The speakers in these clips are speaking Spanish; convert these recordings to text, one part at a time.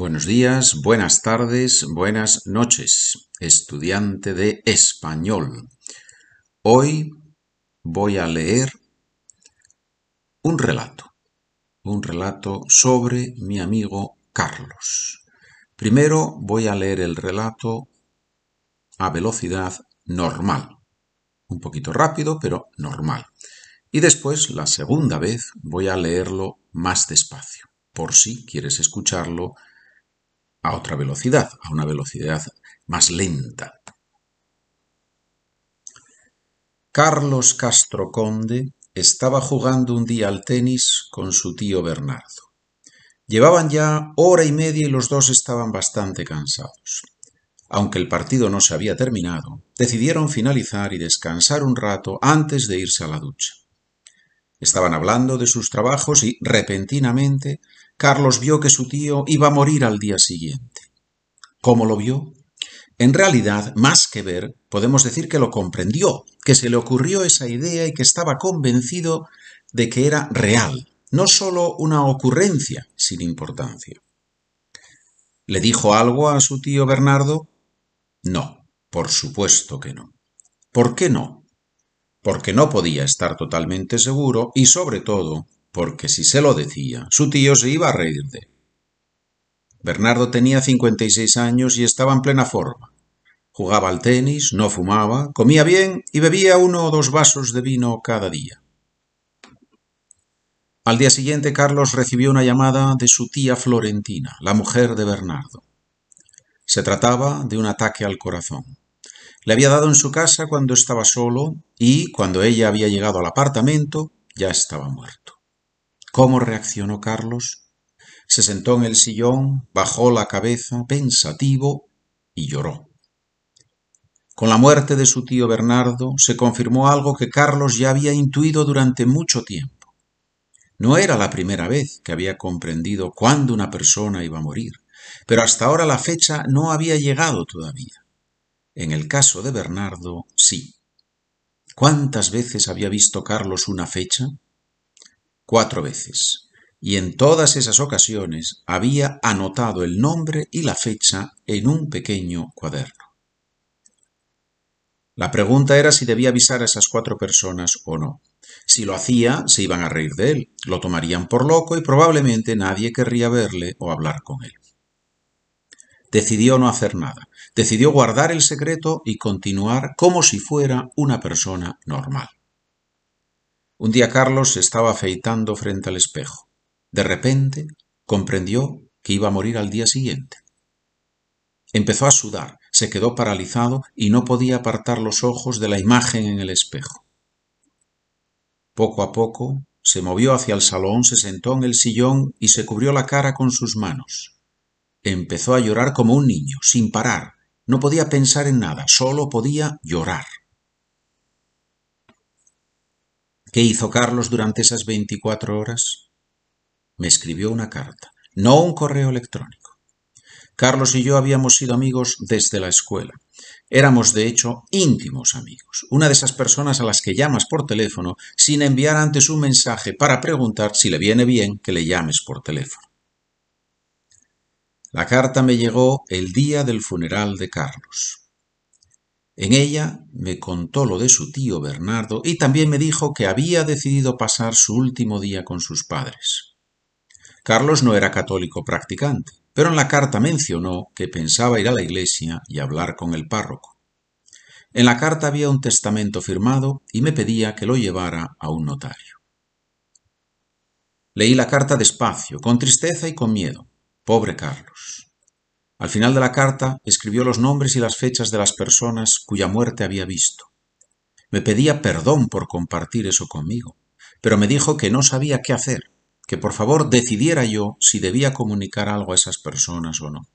Buenos días, buenas tardes, buenas noches, estudiante de español. Hoy voy a leer un relato, un relato sobre mi amigo Carlos. Primero voy a leer el relato a velocidad normal, un poquito rápido, pero normal. Y después, la segunda vez, voy a leerlo más despacio, por si quieres escucharlo a otra velocidad, a una velocidad más lenta. Carlos Castro Conde estaba jugando un día al tenis con su tío Bernardo. Llevaban ya hora y media y los dos estaban bastante cansados. Aunque el partido no se había terminado, decidieron finalizar y descansar un rato antes de irse a la ducha. Estaban hablando de sus trabajos y, repentinamente, Carlos vio que su tío iba a morir al día siguiente. ¿Cómo lo vio? En realidad, más que ver, podemos decir que lo comprendió, que se le ocurrió esa idea y que estaba convencido de que era real, no sólo una ocurrencia sin importancia. ¿Le dijo algo a su tío Bernardo? No, por supuesto que no. ¿Por qué no? porque no podía estar totalmente seguro y sobre todo porque si se lo decía, su tío se iba a reír de él. Bernardo tenía 56 años y estaba en plena forma. Jugaba al tenis, no fumaba, comía bien y bebía uno o dos vasos de vino cada día. Al día siguiente Carlos recibió una llamada de su tía Florentina, la mujer de Bernardo. Se trataba de un ataque al corazón. Le había dado en su casa cuando estaba solo y, cuando ella había llegado al apartamento, ya estaba muerto. ¿Cómo reaccionó Carlos? Se sentó en el sillón, bajó la cabeza, pensativo, y lloró. Con la muerte de su tío Bernardo se confirmó algo que Carlos ya había intuido durante mucho tiempo. No era la primera vez que había comprendido cuándo una persona iba a morir, pero hasta ahora la fecha no había llegado todavía. En el caso de Bernardo, sí. ¿Cuántas veces había visto Carlos una fecha? Cuatro veces. Y en todas esas ocasiones había anotado el nombre y la fecha en un pequeño cuaderno. La pregunta era si debía avisar a esas cuatro personas o no. Si lo hacía, se iban a reír de él, lo tomarían por loco y probablemente nadie querría verle o hablar con él. Decidió no hacer nada. Decidió guardar el secreto y continuar como si fuera una persona normal. Un día Carlos se estaba afeitando frente al espejo. De repente comprendió que iba a morir al día siguiente. Empezó a sudar, se quedó paralizado y no podía apartar los ojos de la imagen en el espejo. Poco a poco se movió hacia el salón, se sentó en el sillón y se cubrió la cara con sus manos. Empezó a llorar como un niño, sin parar. No podía pensar en nada, solo podía llorar. ¿Qué hizo Carlos durante esas veinticuatro horas? Me escribió una carta, no un correo electrónico. Carlos y yo habíamos sido amigos desde la escuela. Éramos, de hecho, íntimos amigos, una de esas personas a las que llamas por teléfono sin enviar antes un mensaje para preguntar si le viene bien que le llames por teléfono. La carta me llegó el día del funeral de Carlos. En ella me contó lo de su tío Bernardo y también me dijo que había decidido pasar su último día con sus padres. Carlos no era católico practicante, pero en la carta mencionó que pensaba ir a la iglesia y hablar con el párroco. En la carta había un testamento firmado y me pedía que lo llevara a un notario. Leí la carta despacio, con tristeza y con miedo. Pobre Carlos. Al final de la carta escribió los nombres y las fechas de las personas cuya muerte había visto. Me pedía perdón por compartir eso conmigo, pero me dijo que no sabía qué hacer, que por favor decidiera yo si debía comunicar algo a esas personas o no.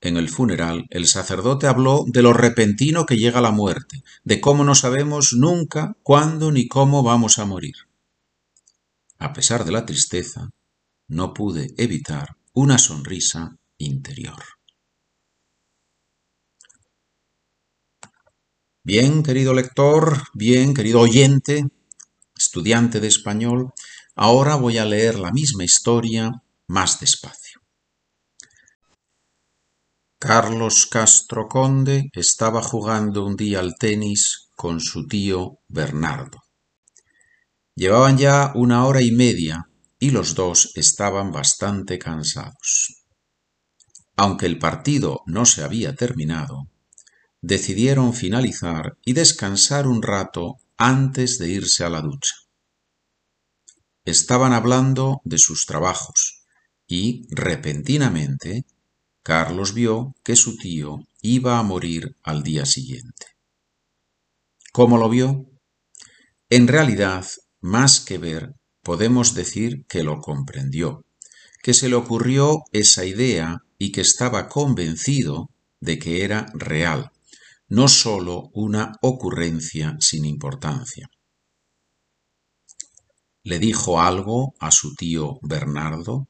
En el funeral, el sacerdote habló de lo repentino que llega la muerte, de cómo no sabemos nunca cuándo ni cómo vamos a morir. A pesar de la tristeza, no pude evitar una sonrisa interior. Bien, querido lector, bien, querido oyente, estudiante de español, ahora voy a leer la misma historia más despacio. Carlos Castro Conde estaba jugando un día al tenis con su tío Bernardo. Llevaban ya una hora y media y los dos estaban bastante cansados. Aunque el partido no se había terminado, decidieron finalizar y descansar un rato antes de irse a la ducha. Estaban hablando de sus trabajos y, repentinamente, Carlos vio que su tío iba a morir al día siguiente. ¿Cómo lo vio? En realidad, más que ver, podemos decir que lo comprendió, que se le ocurrió esa idea y que estaba convencido de que era real, no sólo una ocurrencia sin importancia. ¿Le dijo algo a su tío Bernardo?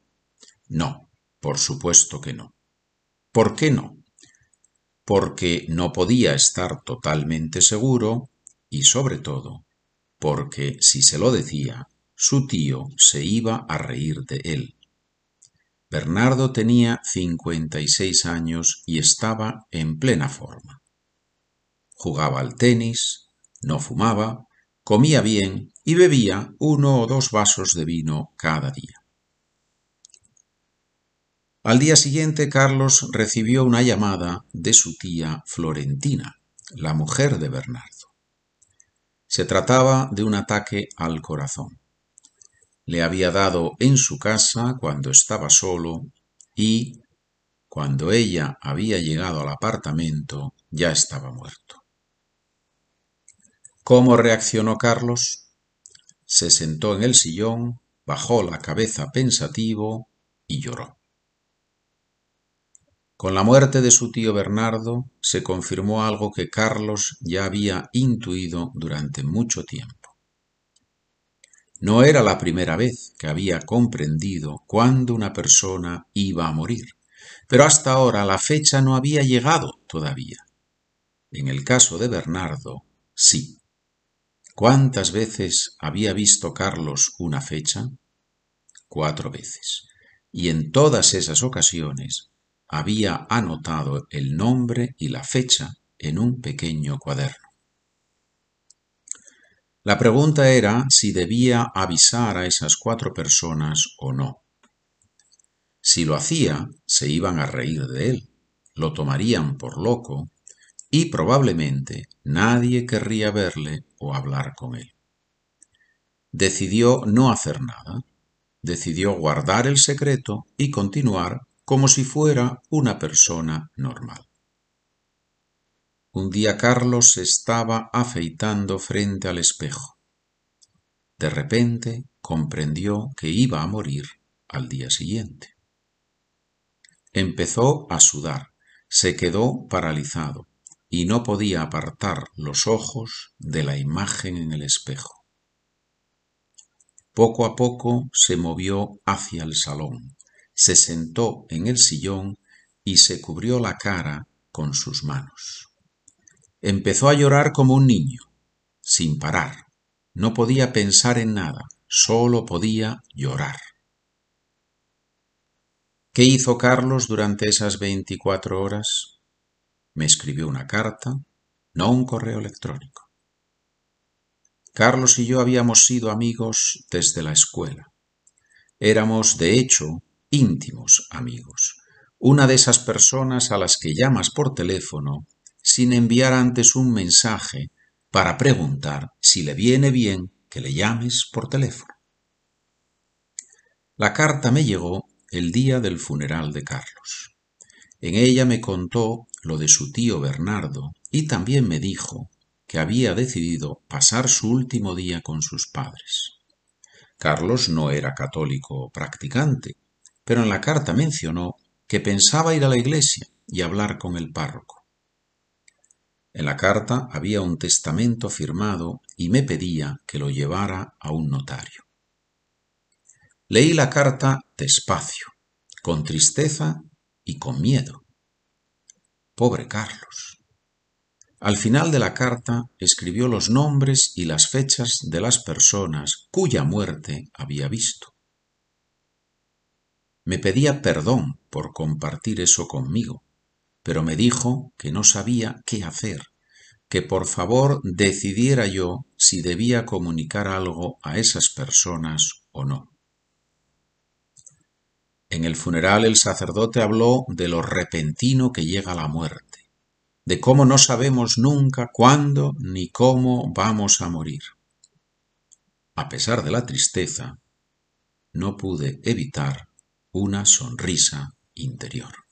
No, por supuesto que no. ¿Por qué no? Porque no podía estar totalmente seguro y sobre todo porque si se lo decía, su tío se iba a reír de él. Bernardo tenía cincuenta y seis años y estaba en plena forma. Jugaba al tenis, no fumaba, comía bien y bebía uno o dos vasos de vino cada día. Al día siguiente Carlos recibió una llamada de su tía Florentina, la mujer de Bernardo. Se trataba de un ataque al corazón. Le había dado en su casa cuando estaba solo y, cuando ella había llegado al apartamento, ya estaba muerto. ¿Cómo reaccionó Carlos? Se sentó en el sillón, bajó la cabeza pensativo y lloró. Con la muerte de su tío Bernardo se confirmó algo que Carlos ya había intuido durante mucho tiempo. No era la primera vez que había comprendido cuándo una persona iba a morir, pero hasta ahora la fecha no había llegado todavía. En el caso de Bernardo, sí. ¿Cuántas veces había visto Carlos una fecha? Cuatro veces. Y en todas esas ocasiones había anotado el nombre y la fecha en un pequeño cuaderno. La pregunta era si debía avisar a esas cuatro personas o no. Si lo hacía, se iban a reír de él, lo tomarían por loco y probablemente nadie querría verle o hablar con él. Decidió no hacer nada, decidió guardar el secreto y continuar como si fuera una persona normal. Un día Carlos se estaba afeitando frente al espejo. De repente comprendió que iba a morir al día siguiente. Empezó a sudar, se quedó paralizado y no podía apartar los ojos de la imagen en el espejo. Poco a poco se movió hacia el salón se sentó en el sillón y se cubrió la cara con sus manos. Empezó a llorar como un niño, sin parar. No podía pensar en nada, solo podía llorar. ¿Qué hizo Carlos durante esas veinticuatro horas? Me escribió una carta, no un correo electrónico. Carlos y yo habíamos sido amigos desde la escuela. Éramos, de hecho, íntimos amigos, una de esas personas a las que llamas por teléfono sin enviar antes un mensaje para preguntar si le viene bien que le llames por teléfono. La carta me llegó el día del funeral de Carlos. En ella me contó lo de su tío Bernardo y también me dijo que había decidido pasar su último día con sus padres. Carlos no era católico practicante, pero en la carta mencionó que pensaba ir a la iglesia y hablar con el párroco. En la carta había un testamento firmado y me pedía que lo llevara a un notario. Leí la carta despacio, con tristeza y con miedo. Pobre Carlos. Al final de la carta escribió los nombres y las fechas de las personas cuya muerte había visto. Me pedía perdón por compartir eso conmigo, pero me dijo que no sabía qué hacer, que por favor decidiera yo si debía comunicar algo a esas personas o no. En el funeral el sacerdote habló de lo repentino que llega la muerte, de cómo no sabemos nunca cuándo ni cómo vamos a morir. A pesar de la tristeza, no pude evitar una sonrisa interior.